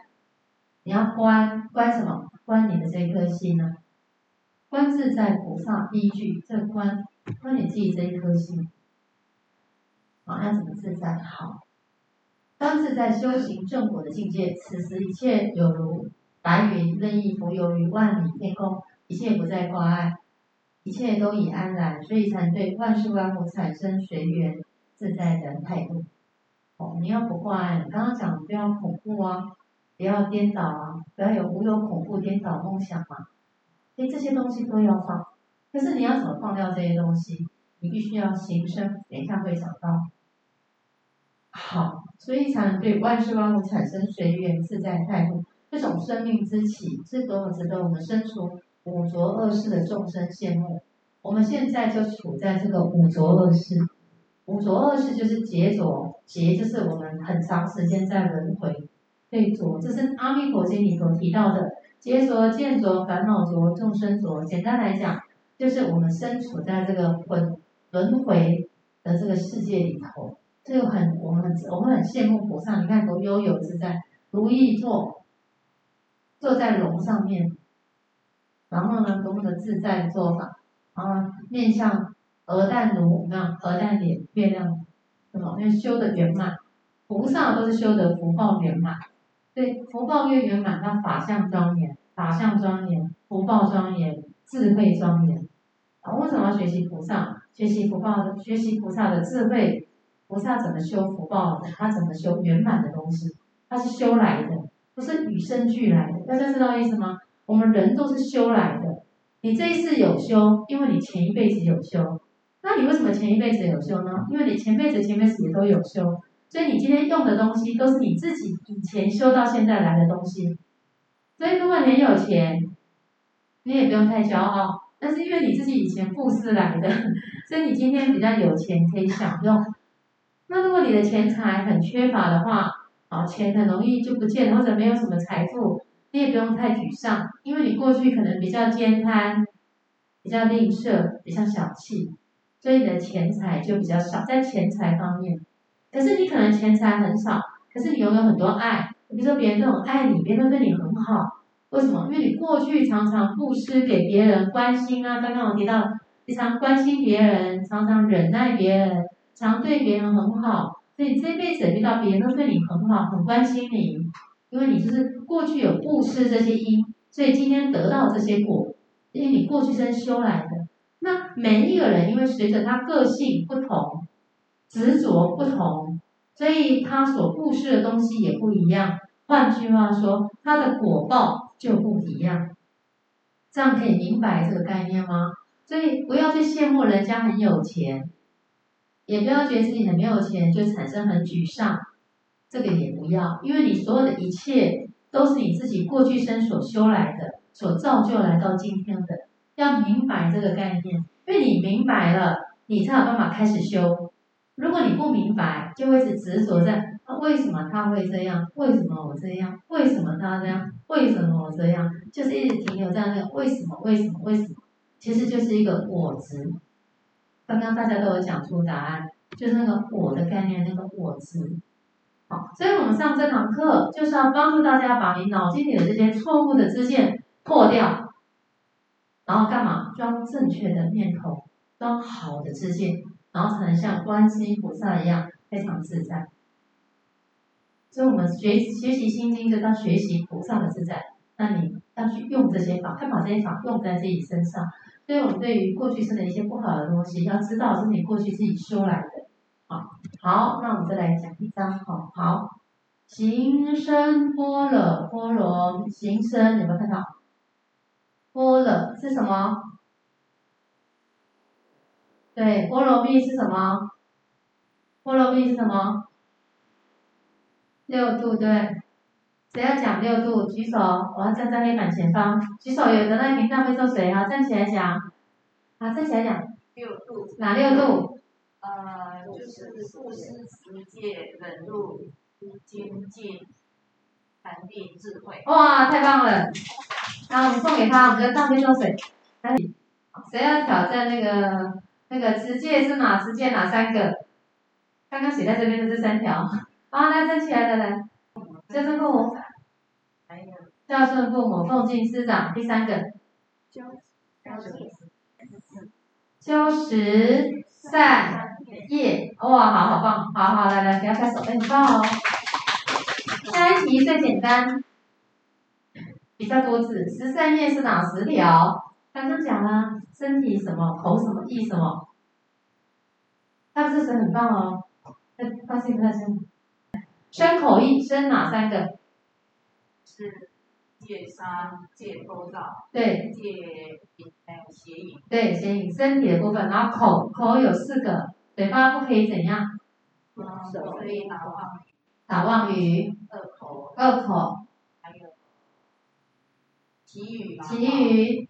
你要观观什么？观你的这颗心呢？观自在菩萨依据这观，观你自己这一颗心，啊，要怎么自在？好，当自在修行正果的境界，此时一切有如白云任意浮游于万里天空，一切不再挂碍，一切都已安然，所以才对万事万物产生随缘自在的态度。哦，你要不挂碍，刚刚讲不要恐怖啊，不要颠倒啊，不要有无有恐怖颠倒梦想嘛。以这些东西都要放，可是你要怎么放掉这些东西？你必须要行深，等一下会讲到。好，所以才能对万事万物产生随缘自在态度。这种生命之起，是多么值得我们身处五浊恶世的众生羡慕。我们现在就处在这个五浊恶世，五浊恶世就是劫浊，劫就是我们很长时间在轮回。对，浊，这是阿弥陀经里头提到的劫浊、见浊、烦恼浊、众生浊。简单来讲，就是我们身处在这个轮轮回的这个世界里头。这个很，我们很，我们很羡慕菩萨，你看多悠游自在，如意坐，坐在龙上面，然后呢，多么的自在做法，啊，面向鹅蛋炉，那鹅蛋脸，月亮，什么？因为修得圆满，菩萨都是修得福报圆满，对，福报越圆满，那法相庄严，法相庄严，福报庄严，智慧庄严。啊，为什么要学习菩萨？学习福报，学习菩萨的智慧。菩萨怎么修福报的？他怎么修圆满的东西？他是修来的，不是与生俱来的。大家知道意思吗？我们人都是修来的。你这一次有修，因为你前一辈子有修。那你为什么前一辈子有修呢？因为你前辈子、前辈子也都有修，所以你今天用的东西都是你自己以前修到现在来的东西。所以如果你很有钱，你也不用太骄傲，那是因为你自己以前布施来的，所以你今天比较有钱，可以享用。那如果你的钱财很缺乏的话，啊，钱很容易就不见，或者没有什么财富，你也不用太沮丧，因为你过去可能比较慳贪，比较吝啬，比较小气，所以你的钱财就比较少，在钱财方面。可是你可能钱财很少，可是你拥有很多爱，比如说别人这种爱你，别人都对你很好，为什么？因为你过去常常布施给别人，关心啊，刚刚我提到，你常关心别人，常常忍耐别人。常对别人很好，所以这辈子遇到别人都对你很好，很关心你，因为你就是过去有布施这些因，所以今天得到这些果，因为你过去是修来的。那每一个人因为随着他个性不同，执着不同，所以他所布施的东西也不一样。换句话说，他的果报就不一样。这样可以明白这个概念吗？所以不要去羡慕人家很有钱。也不要觉得自己很没有钱就产生很沮丧，这个也不要，因为你所有的一切都是你自己过去生所修来的，所造就来到今天的。要明白这个概念，因为你明白了，你才有办法开始修。如果你不明白，就会是执着在啊，为什么他会这样？为什么我这样？为什么他这样？为什么我这样？就是一直停留在那个为什么？为什么？为什么？其实就是一个我执。刚刚大家都有讲出答案，就是那个我的概念，那个我执。好，所以我们上这堂课就是要帮助大家把你脑筋里的这些错误的知见破掉，然后干嘛？装正确的念头，装好的知见，然后才能像观世音菩萨一样非常自在。所以我们学学习心经，就当学习菩萨的自在。那你要去用这些法，快把这些法用在自己身上。所以我们对于过去生的一些不好的东西，要知道是你过去自己修来的。好，好，那我们再来讲一张。好，好，行深般若波罗，行深有没有看到？般若是什么？对，菠萝蜜是什么？菠萝蜜是什么？六度对。谁要讲六度？举手！我要站在黑板前方。举手，有的那名单会做谁？哈，站起来讲。好，站起来讲。六度。哪六度？呃，就是布施、持戒、忍辱、精进、禅定、智慧。哇，太棒了！那，我们送给他。我们的上面做谁？哪里？谁要挑战那个那个持戒是哪？持戒哪三个？刚刚写在这边的这三条。好，来站起来的来。孝顺父母，孝顺父母，奉敬师长。第三个，修十善业。哇，好好棒，好好来来，给他拍手，哎，很棒哦。下一题最简单，比较多字。十善业是哪十条？刚刚讲了，身体什么，口什么，意什么。他这是很棒哦。那放心，放心。身口意，身哪三个？是戒杀、戒偷盗。对。戒还有邪淫。对，邪淫身体的部分，然后口口有四个，嘴巴不可以怎样？嗯，可以打妄语。打妄语。恶口。恶口。还有綺语。綺语。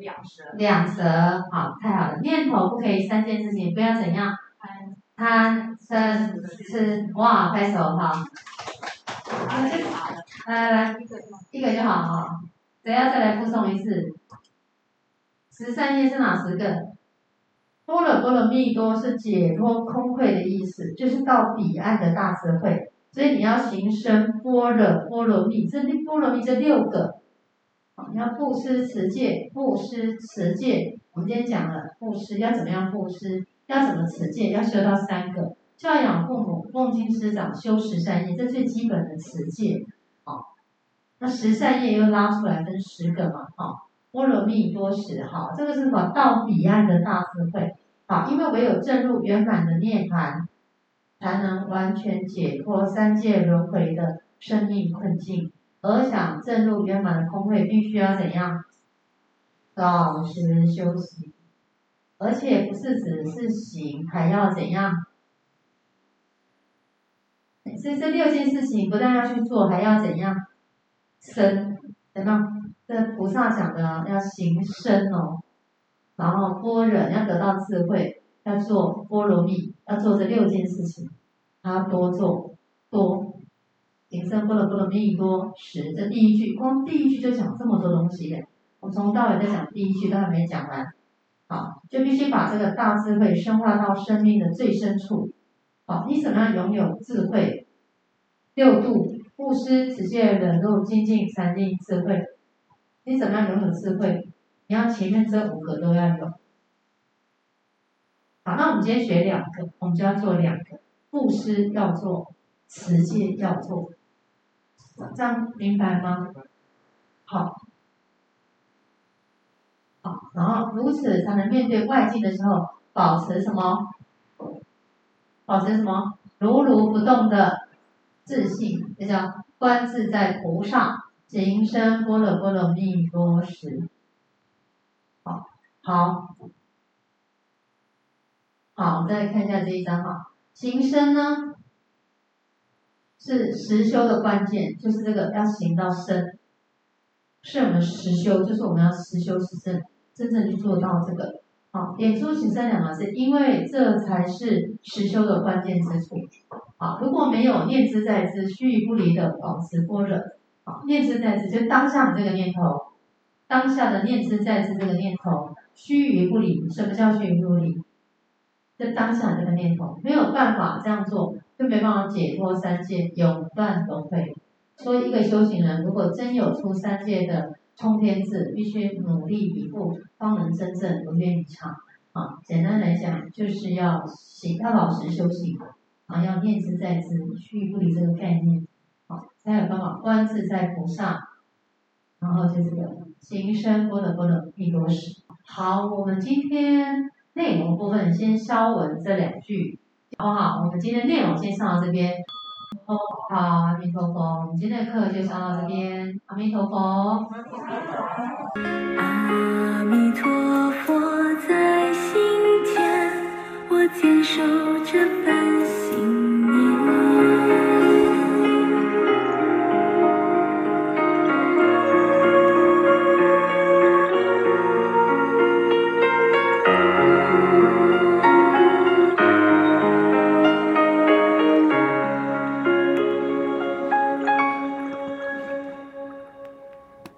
两舌。两舌，好，太好了。念头不可以三件事情，不要怎样？贪、贪嗔、痴。哇，拍手哈。来来来，一个就好哈。谁要再来复诵一次？十三页是哪十个？波若波罗蜜多是解脱空慧的意思，就是到彼岸的大智慧。所以你要行深般若波罗蜜，这波罗蜜这六个。你要布施持戒，布施持戒。我们今天讲了布施要怎么样布施，要怎么持戒，要修到三个：教养父母、恭敬师长、修十善业，这最基本的持戒。好，那十善业又拉出来分十个嘛？好，波罗蜜多时，好，这个是什么？到彼岸的大智慧。好，因为唯有证入圆满的涅槃，才能完全解脱三界轮回的生命困境。而想证入圆满的空慧，必须要怎样？老实修行，而且不是只是行，还要怎样？所以这六件事情不但要去做，还要怎样？身，对吗？这菩萨讲的要行身哦，然后般若要得到智慧，要做波罗蜜，要做这六件事情，还要多做多。行深般若波罗蜜多时，这第一句，光第一句就讲这么多东西。我从头到尾在讲第一句，都还没讲完。好，就必须把这个大智慧深化到生命的最深处。好，你怎么样拥有智慧？六度：布施、持戒、忍辱、精进、禅定、智慧。你怎么样拥有智慧？你要前面这五个都要有。好，那我们今天学两个，我们就要做两个。布施要做，持戒要做。这样明白吗？好，好，然后如此才能面对外境的时候，保持什么？保持什么？如如不动的自信，这叫观自在菩萨行深般若波罗蜜多时。好，好，好，我们再看一下这一章哈，行深呢？是实修的关键，就是这个要行到深，是我们实修，就是我们要实修实证，真正去做到这个。好，点出行深两个字，因为这才是实修的关键之处。好，如果没有念兹在兹，须臾不离的保持般若，好，念兹在兹就当下的这个念头，当下的念兹在兹这个念头，须臾不离。什么叫须臾不离？就当下这个念头，没有办法这样做。就没办法解脱三界，永断轮回。所以，一个修行人如果真有出三界的冲天志，必须努力以赴，方能真正如愿以偿。啊，简单来讲，就是要行，要老实修行，啊，要念兹在兹，须臾不离这个概念，啊，才有办法观自在菩萨，然后就这个行深般若波罗蜜多时。好，我们今天内容部分先消文这两句。好好，我们今天内容先上到这边。好，阿弥陀佛，我们今天的课就上到这边。阿弥陀佛。阿弥陀佛在心间，我坚守着。